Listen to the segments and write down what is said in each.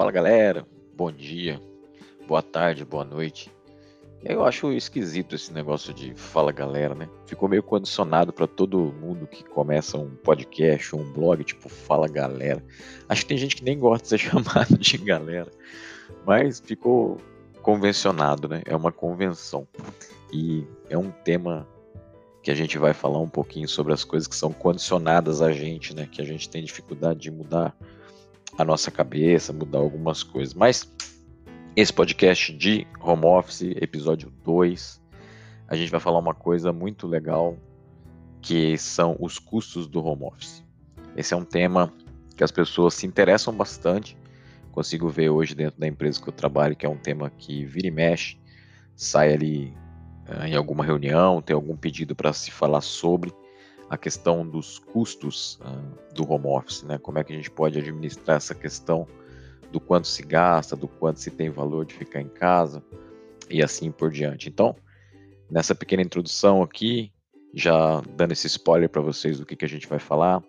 Fala galera, bom dia, boa tarde, boa noite. Eu acho esquisito esse negócio de fala galera, né? Ficou meio condicionado para todo mundo que começa um podcast ou um blog, tipo fala galera. Acho que tem gente que nem gosta de ser chamado de galera, mas ficou convencionado, né? É uma convenção. E é um tema que a gente vai falar um pouquinho sobre as coisas que são condicionadas a gente, né? Que a gente tem dificuldade de mudar a nossa cabeça, mudar algumas coisas. Mas esse podcast de home office, episódio 2, a gente vai falar uma coisa muito legal, que são os custos do home office. Esse é um tema que as pessoas se interessam bastante. Consigo ver hoje dentro da empresa que eu trabalho que é um tema que vira e mexe, sai ali uh, em alguma reunião, tem algum pedido para se falar sobre a questão dos custos uh, do home office, né? Como é que a gente pode administrar essa questão do quanto se gasta, do quanto se tem valor de ficar em casa e assim por diante. Então, nessa pequena introdução aqui, já dando esse spoiler para vocês do que, que a gente vai falar,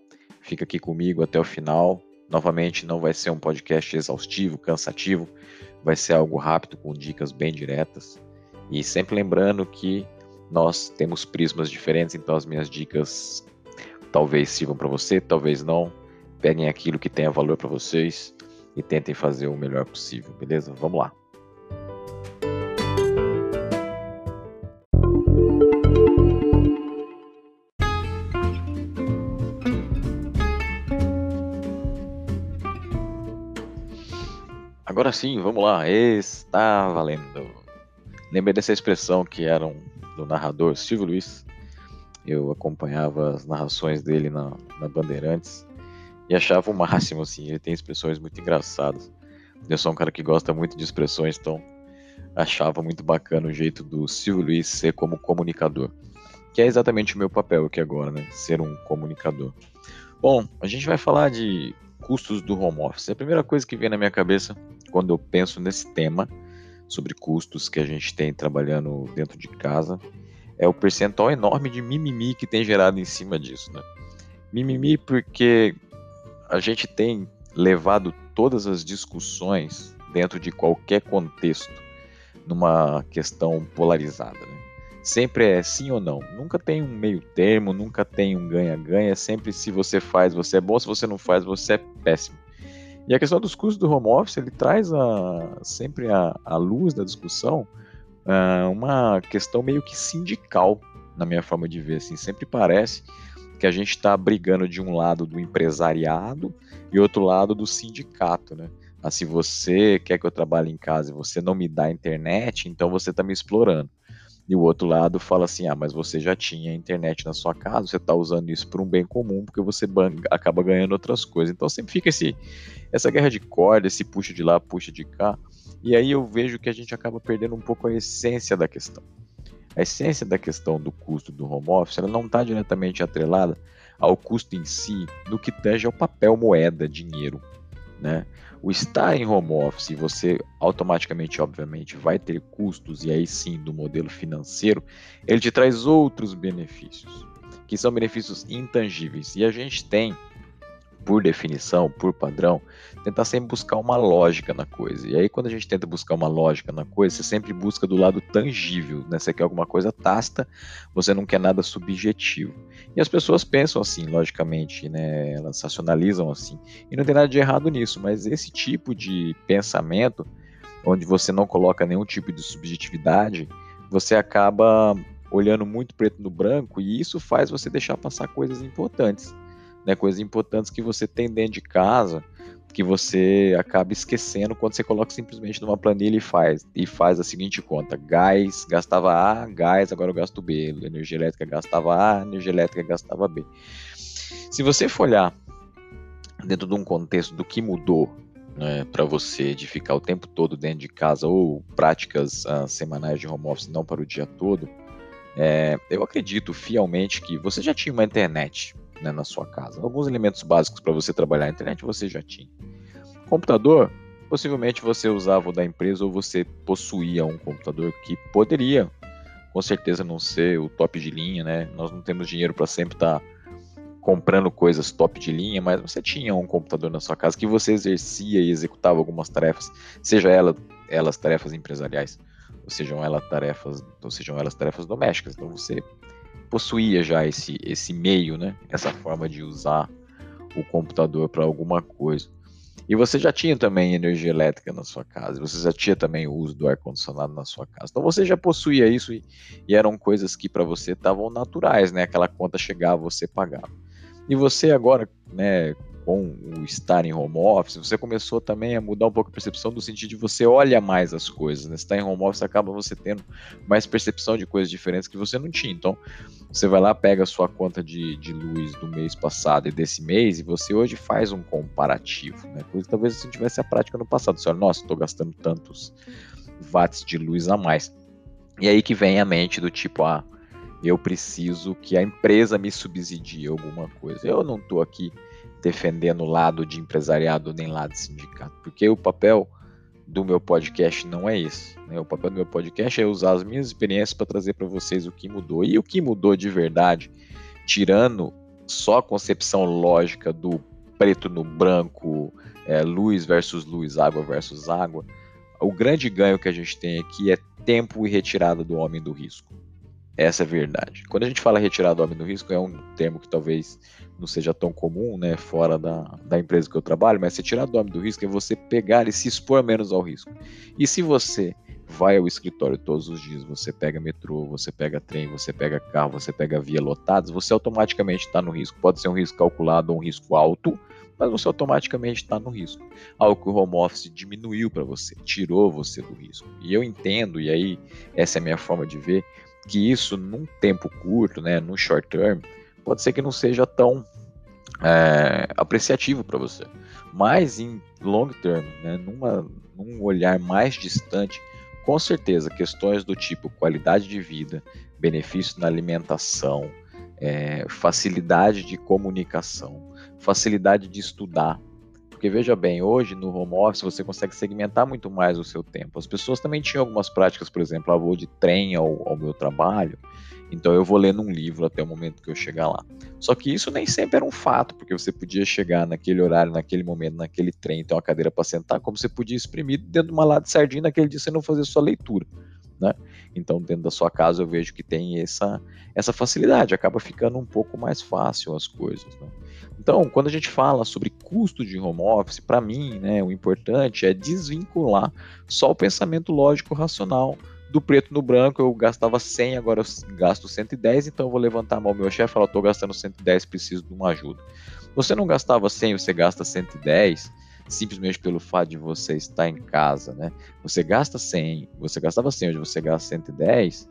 fica aqui comigo até o final. Novamente, não vai ser um podcast exaustivo, cansativo, vai ser algo rápido com dicas bem diretas. E sempre lembrando que nós temos prismas diferentes, então as minhas dicas talvez sirvam para você, talvez não. Peguem aquilo que tenha valor para vocês e tentem fazer o melhor possível, beleza? Vamos lá. Agora sim, vamos lá. Está valendo. Lembrei dessa expressão que era um do narrador Silvio Luiz. Eu acompanhava as narrações dele na, na Bandeirantes e achava o máximo, assim. Ele tem expressões muito engraçadas. Eu sou um cara que gosta muito de expressões, então achava muito bacana o jeito do Silvio Luiz ser como comunicador. Que é exatamente o meu papel aqui agora, né? Ser um comunicador. Bom, a gente vai falar de custos do home office. A primeira coisa que vem na minha cabeça quando eu penso nesse tema sobre custos que a gente tem trabalhando dentro de casa, é o percentual enorme de mimimi que tem gerado em cima disso, né? Mimimi porque a gente tem levado todas as discussões dentro de qualquer contexto numa questão polarizada, né? Sempre é sim ou não. Nunca tem um meio termo, nunca tem um ganha-ganha. Sempre se você faz, você é bom, se você não faz, você é péssimo. E a questão dos custos do home office, ele traz a, sempre a, a luz da discussão uh, uma questão meio que sindical, na minha forma de ver. Assim, sempre parece que a gente está brigando de um lado do empresariado e outro lado do sindicato, né? Ah, se você quer que eu trabalhe em casa e você não me dá internet, então você está me explorando. E o outro lado fala assim: ah, mas você já tinha internet na sua casa, você está usando isso para um bem comum, porque você acaba ganhando outras coisas. Então sempre fica esse, essa guerra de corda, esse puxa de lá, puxa de cá. E aí eu vejo que a gente acaba perdendo um pouco a essência da questão. A essência da questão do custo do home office ela não está diretamente atrelada ao custo em si, no que tange ao papel moeda, dinheiro. Né? O estar em home office, você automaticamente, obviamente, vai ter custos, e aí sim, do modelo financeiro, ele te traz outros benefícios, que são benefícios intangíveis. E a gente tem por definição, por padrão, tentar sempre buscar uma lógica na coisa. E aí, quando a gente tenta buscar uma lógica na coisa, você sempre busca do lado tangível, né? Você quer alguma coisa tácita, você não quer nada subjetivo. E as pessoas pensam assim, logicamente, né? Elas racionalizam assim. E não tem nada de errado nisso, mas esse tipo de pensamento, onde você não coloca nenhum tipo de subjetividade, você acaba olhando muito preto no branco e isso faz você deixar passar coisas importantes né, coisas importantes que você tem dentro de casa, que você acaba esquecendo quando você coloca simplesmente numa planilha e faz e faz a seguinte conta: gás gastava A, gás agora eu gasto B, energia elétrica gastava A, energia elétrica gastava B. Se você for olhar dentro de um contexto do que mudou né, para você de ficar o tempo todo dentro de casa ou práticas uh, semanais de home office não para o dia todo, é, eu acredito fielmente que você já tinha uma internet né, na sua casa. Alguns elementos básicos para você trabalhar na internet você já tinha. Computador, possivelmente você usava o da empresa ou você possuía um computador que poderia, com certeza, não ser o top de linha, né? Nós não temos dinheiro para sempre estar tá comprando coisas top de linha, mas você tinha um computador na sua casa que você exercia e executava algumas tarefas, seja ela, elas tarefas empresariais, ou sejam elas tarefas, ou sejam elas tarefas domésticas. Então você possuía já esse, esse meio, né? Essa forma de usar o computador para alguma coisa. E você já tinha também energia elétrica na sua casa, você já tinha também o uso do ar-condicionado na sua casa. Então você já possuía isso e, e eram coisas que para você estavam naturais, né? Aquela conta chegava, você pagava. E você agora, né, com o estar em home office, você começou também a mudar um pouco a percepção do sentido de você olha mais as coisas, né? Você está em home office, acaba você tendo mais percepção de coisas diferentes que você não tinha. Então, você vai lá, pega a sua conta de, de luz do mês passado e desse mês, e você hoje faz um comparativo, né? Coisa talvez você tivesse a prática no passado. Você olha, nossa, estou gastando tantos watts de luz a mais. E aí que vem a mente do tipo, ah, eu preciso que a empresa me subsidie alguma coisa. Eu não estou aqui defendendo lado de empresariado nem lado de sindicato, porque o papel do meu podcast não é esse. Né? O papel do meu podcast é usar as minhas experiências para trazer para vocês o que mudou. E o que mudou de verdade, tirando só a concepção lógica do preto no branco, é, luz versus luz, água versus água, o grande ganho que a gente tem aqui é tempo e retirada do homem do risco. Essa é a verdade. Quando a gente fala retirada do homem do risco, é um termo que talvez não seja tão comum, né, fora da, da empresa que eu trabalho, mas se tirar do homem do risco é você pegar e se expor menos ao risco. E se você vai ao escritório todos os dias, você pega metrô, você pega trem, você pega carro, você pega via lotadas, você automaticamente está no risco. Pode ser um risco calculado ou um risco alto, mas você automaticamente está no risco. Algo que o home office diminuiu para você, tirou você do risco. E eu entendo, e aí essa é a minha forma de ver, que isso num tempo curto, né, no short term, pode ser que não seja tão é, apreciativo para você. Mas em long term, né, numa, num olhar mais distante, com certeza questões do tipo qualidade de vida, benefício na alimentação, é, facilidade de comunicação, facilidade de estudar. Porque veja bem, hoje no home office você consegue segmentar muito mais o seu tempo. As pessoas também tinham algumas práticas, por exemplo, a voo de trem ao, ao meu trabalho, então eu vou lendo um livro até o momento que eu chegar lá. Só que isso nem sempre era um fato, porque você podia chegar naquele horário, naquele momento, naquele trem, ter uma cadeira para sentar, como você podia exprimir dentro de uma lata de sardinha naquele dia você não fazer sua leitura. Né? Então, dentro da sua casa, eu vejo que tem essa, essa facilidade, acaba ficando um pouco mais fácil as coisas. Né? Então, quando a gente fala sobre custo de home office, para mim, né, o importante é desvincular só o pensamento lógico racional do preto no branco eu gastava 100, agora eu gasto 110, então eu vou levantar a mão ao meu chefe e falar, estou gastando 110, preciso de uma ajuda. Você não gastava 100, você gasta 110, simplesmente pelo fato de você estar em casa, né? Você gasta 100, você gastava 100, hoje você gasta 110,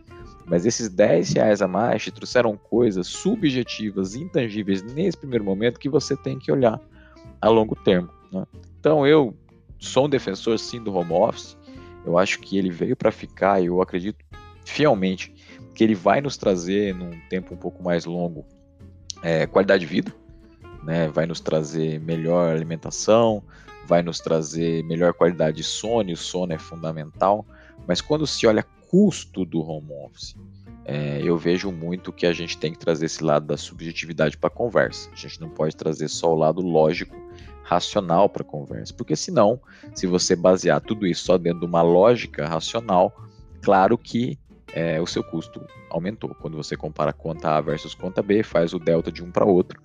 mas esses 10 reais a mais te trouxeram coisas subjetivas, intangíveis nesse primeiro momento que você tem que olhar a longo termo. Né? Então eu sou um defensor sim do home office, eu acho que ele veio para ficar e eu acredito fielmente que ele vai nos trazer num tempo um pouco mais longo é, qualidade de vida, né? vai nos trazer melhor alimentação, vai nos trazer melhor qualidade de sono, e o sono é fundamental, mas quando se olha custo do home office, é, eu vejo muito que a gente tem que trazer esse lado da subjetividade para a conversa. A gente não pode trazer só o lado lógico racional para a conversa, porque senão, se você basear tudo isso só dentro de uma lógica racional, claro que é, o seu custo aumentou. Quando você compara conta A versus conta B, faz o delta de um para outro,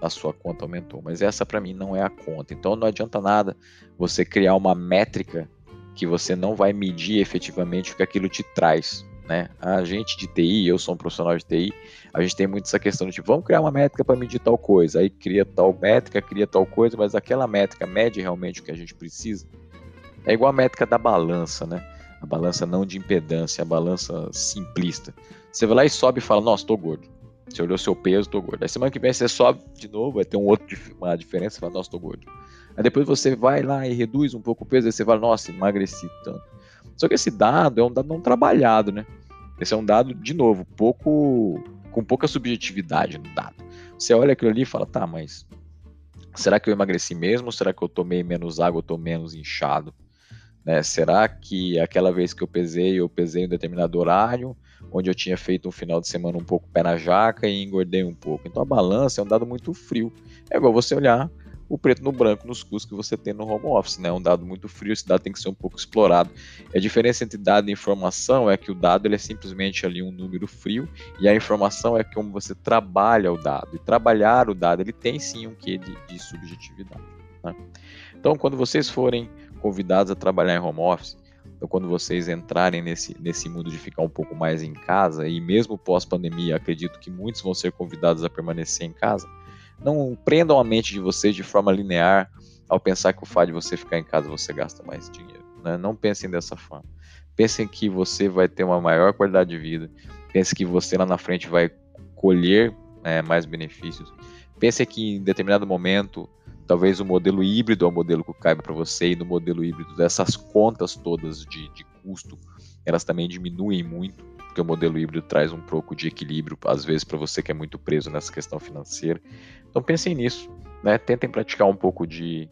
a sua conta aumentou. Mas essa para mim não é a conta. Então não adianta nada você criar uma métrica que você não vai medir efetivamente o que aquilo te traz né? A gente de TI, eu sou um profissional de TI, a gente tem muito essa questão de tipo, vamos criar uma métrica para medir tal coisa, aí cria tal métrica, cria tal coisa, mas aquela métrica mede realmente o que a gente precisa. É igual a métrica da balança, né? A balança não de impedância, a balança simplista. Você vai lá e sobe e fala, nossa, tô gordo. Você olhou seu peso, tô gordo. Aí semana que vem você sobe de novo, vai ter um outro, uma diferença, você fala, nossa, tô gordo. Aí depois você vai lá e reduz um pouco o peso, aí você fala, nossa, emagreci tanto. Só que esse dado é um dado não trabalhado, né? Esse é um dado, de novo, pouco com pouca subjetividade no dado. Você olha aquilo ali e fala, tá, mas será que eu emagreci mesmo? Será que eu tomei menos água, eu tô menos inchado? Né? Será que aquela vez que eu pesei, eu pesei em um determinado horário? Onde eu tinha feito um final de semana um pouco pé na jaca e engordei um pouco. Então a balança é um dado muito frio. É igual você olhar o preto no branco nos custos que você tem no home office, né? É um dado muito frio, esse dado tem que ser um pouco explorado. a diferença entre dado e informação é que o dado ele é simplesmente ali um número frio e a informação é como você trabalha o dado. E trabalhar o dado, ele tem sim um quê de, de subjetividade. Né? Então, quando vocês forem convidados a trabalhar em home office, então, quando vocês entrarem nesse, nesse mundo de ficar um pouco mais em casa, e mesmo pós-pandemia, acredito que muitos vão ser convidados a permanecer em casa, não prendam a mente de vocês de forma linear ao pensar que o fato de você ficar em casa você gasta mais dinheiro. Né? Não pensem dessa forma. Pensem que você vai ter uma maior qualidade de vida. Pense que você lá na frente vai colher é, mais benefícios. Pense que em determinado momento, talvez o modelo híbrido é o modelo que caiba para você, e no modelo híbrido dessas contas todas de, de custo, elas também diminuem muito porque o modelo híbrido traz um pouco de equilíbrio, às vezes, para você que é muito preso nessa questão financeira. Então pensem nisso, né? Tentem praticar um pouco de,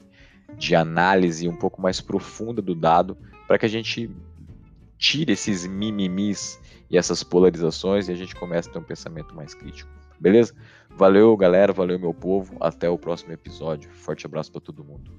de análise um pouco mais profunda do dado, para que a gente tire esses mimimis e essas polarizações e a gente comece a ter um pensamento mais crítico. Beleza? Valeu, galera. Valeu, meu povo. Até o próximo episódio. Forte abraço para todo mundo.